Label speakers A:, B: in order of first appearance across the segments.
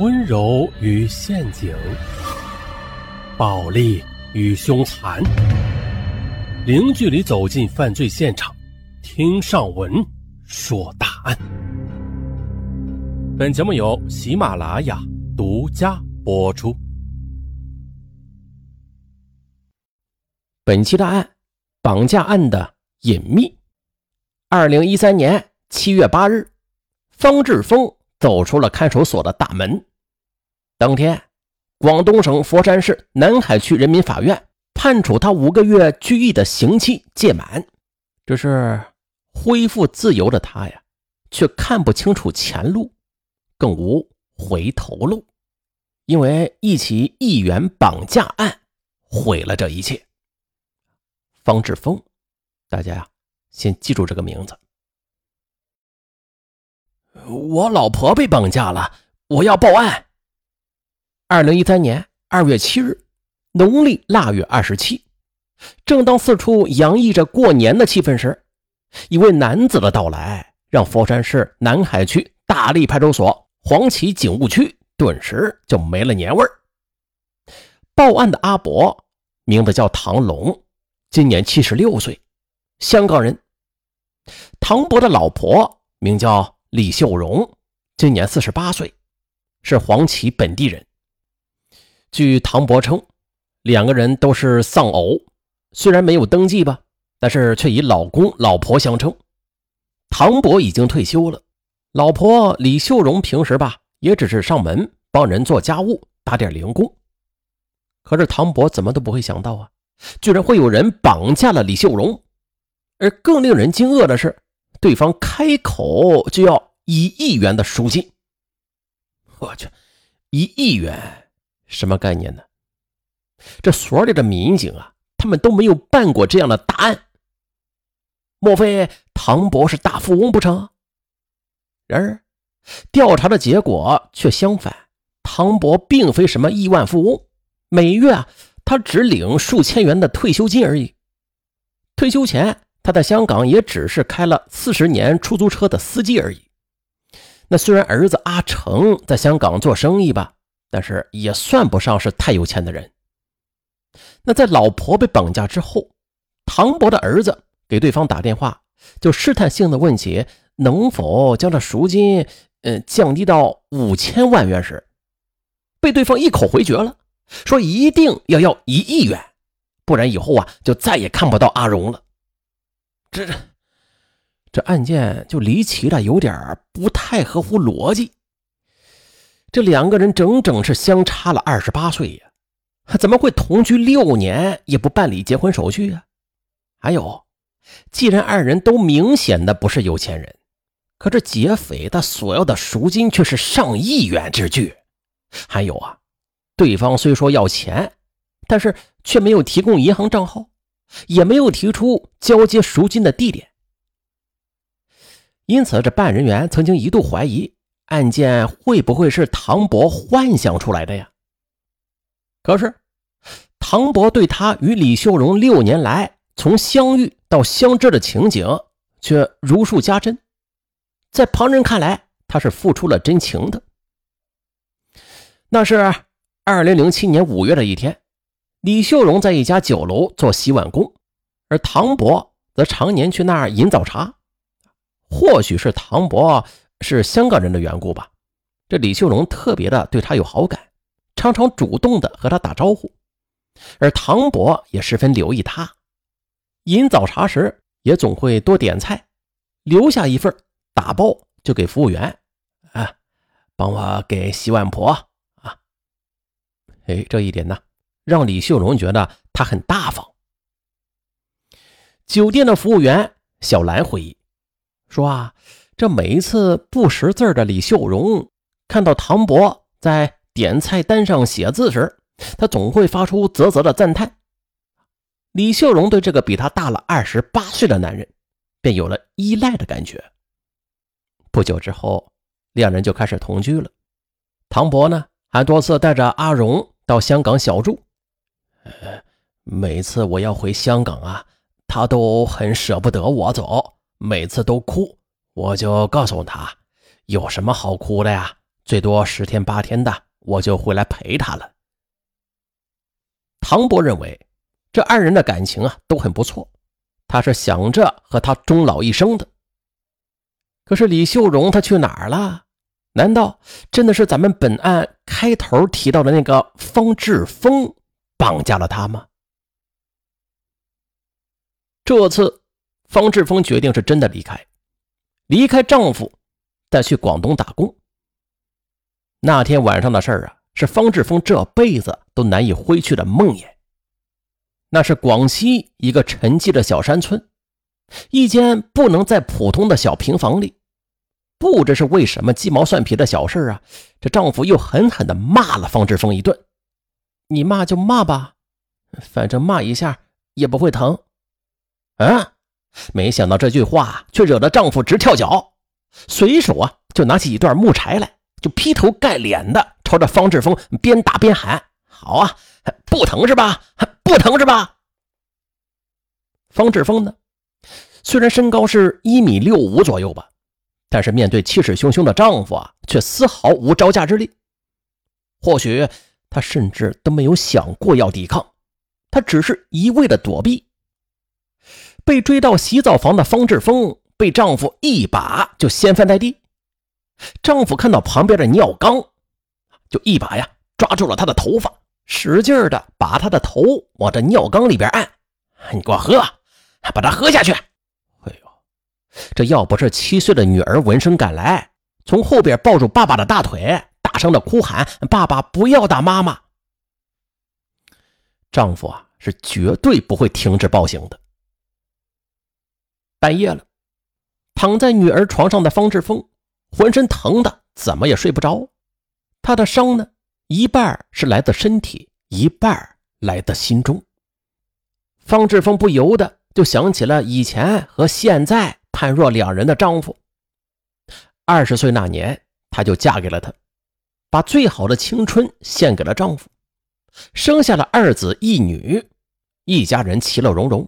A: 温柔与陷阱，暴力与凶残，零距离走进犯罪现场，听上文说大案。本节目由喜马拉雅独家播出。
B: 本期大案，绑架案的隐秘。二零一三年七月八日，方志峰走出了看守所的大门。当天，广东省佛山市南海区人民法院判处他五个月拘役的刑期届满。只是恢复自由的他呀，却看不清楚前路，更无回头路，因为一起议员绑架案毁了这一切。方志峰，大家呀。先记住这个名字。我老婆被绑架了，我要报案。二零一三年二月七日，农历腊月二十七，正当四处洋溢着过年的气氛时，一位男子的到来让佛山市南海区大荔派出所黄岐警务区顿时就没了年味儿。报案的阿伯名字叫唐龙，今年七十六岁，香港人。唐伯的老婆名叫李秀荣，今年四十八岁，是黄岐本地人。据唐伯称，两个人都是丧偶，虽然没有登记吧，但是却以老公、老婆相称。唐伯已经退休了，老婆李秀荣平时吧也只是上门帮人做家务、打点零工。可是唐伯怎么都不会想到啊，居然会有人绑架了李秀荣。而更令人惊愕的是，对方开口就要一亿元的赎金。我去，一亿元什么概念呢？这所里的民警啊，他们都没有办过这样的大案。莫非唐博是大富翁不成？然而，调查的结果却相反，唐博并非什么亿万富翁，每月啊，他只领数千元的退休金而已。退休前。他在香港也只是开了四十年出租车的司机而已。那虽然儿子阿成在香港做生意吧，但是也算不上是太有钱的人。那在老婆被绑架之后，唐伯的儿子给对方打电话，就试探性的问起能否将这赎金，嗯，降低到五千万元时，被对方一口回绝了，说一定要要一亿元，不然以后啊就再也看不到阿荣了。这这这案件就离奇了，有点不太合乎逻辑。这两个人整整是相差了二十八岁呀，怎么会同居六年也不办理结婚手续啊？还有，既然二人都明显的不是有钱人，可这劫匪他索要的赎金却是上亿元之巨。还有啊，对方虽说要钱，但是却没有提供银行账号。也没有提出交接赎金的地点，因此这办案人员曾经一度怀疑案件会不会是唐博幻想出来的呀？可是，唐博对他与李秀荣六年来从相遇到相知的情景却如数家珍，在旁人看来，他是付出了真情的。那是二零零七年五月的一天。李秀荣在一家酒楼做洗碗工，而唐伯则常年去那儿饮早茶。或许是唐伯是香港人的缘故吧，这李秀荣特别的对他有好感，常常主动的和他打招呼。而唐伯也十分留意他，饮早茶时也总会多点菜，留下一份打包就给服务员，啊，帮我给洗碗婆啊。哎，这一点呢。让李秀荣觉得他很大方。酒店的服务员小兰回忆说：“啊，这每一次不识字的李秀荣看到唐伯在点菜单上写字时，他总会发出啧啧的赞叹。李秀荣对这个比他大了二十八岁的男人，便有了依赖的感觉。不久之后，两人就开始同居了。唐伯呢，还多次带着阿荣到香港小住。”呃，每次我要回香港啊，他都很舍不得我走，每次都哭。我就告诉他，有什么好哭的呀？最多十天八天的，我就回来陪他了。唐伯认为，这二人的感情啊都很不错，他是想着和他终老一生的。可是李秀荣他去哪儿了？难道真的是咱们本案开头提到的那个方志峰绑架了他吗？这次方志峰决定是真的离开，离开丈夫，再去广东打工。那天晚上的事儿啊。是方志峰这辈子都难以挥去的梦魇。那是广西一个沉寂的小山村，一间不能再普通的小平房里。不知是为什么鸡毛蒜皮的小事啊，这丈夫又狠狠地骂了方志峰一顿。你骂就骂吧，反正骂一下也不会疼。啊！没想到这句话却惹得丈夫直跳脚，随手啊就拿起一段木柴来，就劈头盖脸的。朝着方志峰边打边喊：“好啊，不疼是吧？不疼是吧？”方志峰呢，虽然身高是一米六五左右吧，但是面对气势汹汹的丈夫啊，却丝毫无招架之力。或许他甚至都没有想过要抵抗，他只是一味的躲避。被追到洗澡房的方志峰被丈夫一把就掀翻在地，丈夫看到旁边的尿缸。就一把呀抓住了他的头发，使劲的把他的头往这尿缸里边按。你给我喝，把它喝下去。哎呦，这要不是七岁的女儿闻声赶来，从后边抱住爸爸的大腿，大声的哭喊：“爸爸不要打妈妈！”丈夫啊是绝对不会停止暴行的。半夜了，躺在女儿床上的方志峰浑身疼的怎么也睡不着。他的伤呢，一半是来自身体，一半来自心中。方志峰不由得就想起了以前和现在判若两人的丈夫。二十岁那年，她就嫁给了他，把最好的青春献给了丈夫，生下了二子一女，一家人其乐融融。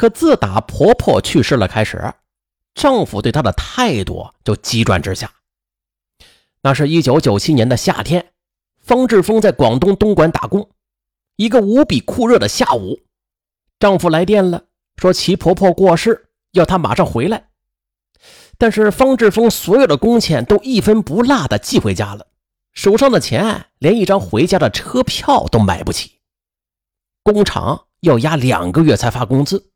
B: 可自打婆婆去世了开始，丈夫对她的态度就急转直下。那是一九九七年的夏天，方志峰在广东东莞打工。一个无比酷热的下午，丈夫来电了，说其婆婆过世，要他马上回来。但是方志峰所有的工钱都一分不落的寄回家了，手上的钱连一张回家的车票都买不起。工厂要压两个月才发工资，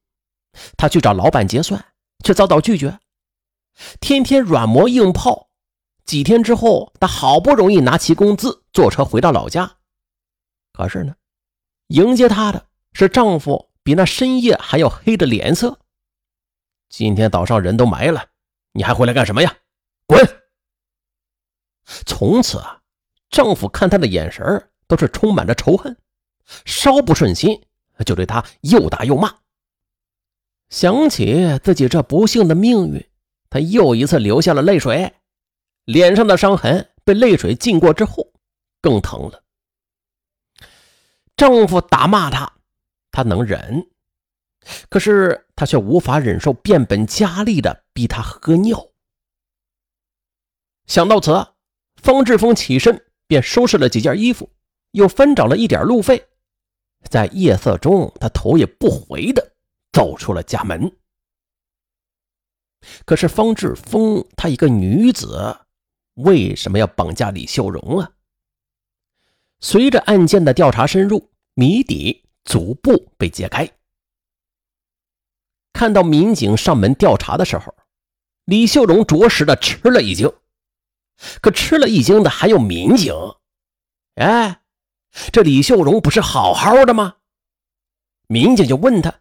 B: 他去找老板结算，却遭到拒绝。天天软磨硬泡。几天之后，她好不容易拿起工资，坐车回到老家。可是呢，迎接她的是丈夫比那深夜还要黑的脸色。今天早上人都埋了，你还回来干什么呀？滚！从此啊，丈夫看她的眼神都是充满着仇恨，稍不顺心就对她又打又骂。想起自己这不幸的命运，她又一次流下了泪水。脸上的伤痕被泪水浸过之后，更疼了。丈夫打骂她，她能忍，可是她却无法忍受变本加厉的逼他喝尿。想到此，方志峰起身便收拾了几件衣服，又分找了一点路费，在夜色中，他头也不回的走出了家门。可是方志峰，她一个女子。为什么要绑架李秀荣啊？随着案件的调查深入，谜底逐步被揭开。看到民警上门调查的时候，李秀荣着实的吃了一惊。可吃了一惊的还有民警。哎，这李秀荣不是好好的吗？民警就问他，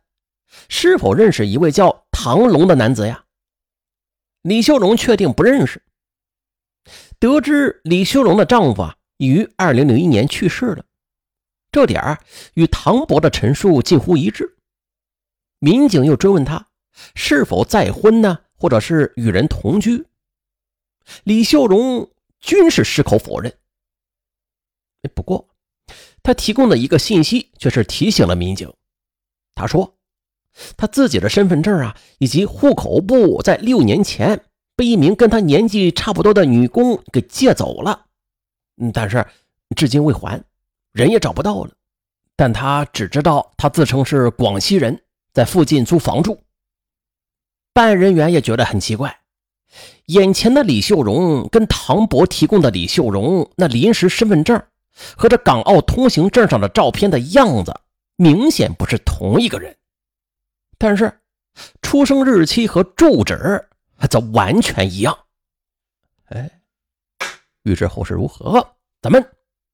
B: 是否认识一位叫唐龙的男子呀？李秀荣确定不认识。得知李秀荣的丈夫啊于二零零一年去世了，这点儿与唐伯的陈述近乎一致。民警又追问他是否再婚呢，或者是与人同居，李秀荣均是矢口否认。不过，他提供的一个信息却是提醒了民警。他说，他自己的身份证啊以及户口簿在六年前被一名跟他年纪差不多的女工给借走了，嗯，但是至今未还，人也找不到了。但他只知道他自称是广西人，在附近租房住。办案人员也觉得很奇怪，眼前的李秀荣跟唐伯提供的李秀荣那临时身份证和这港澳通行证上的照片的样子，明显不是同一个人。但是，出生日期和住址则完全一样。哎，预知后事如何，咱们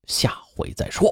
B: 下回再说。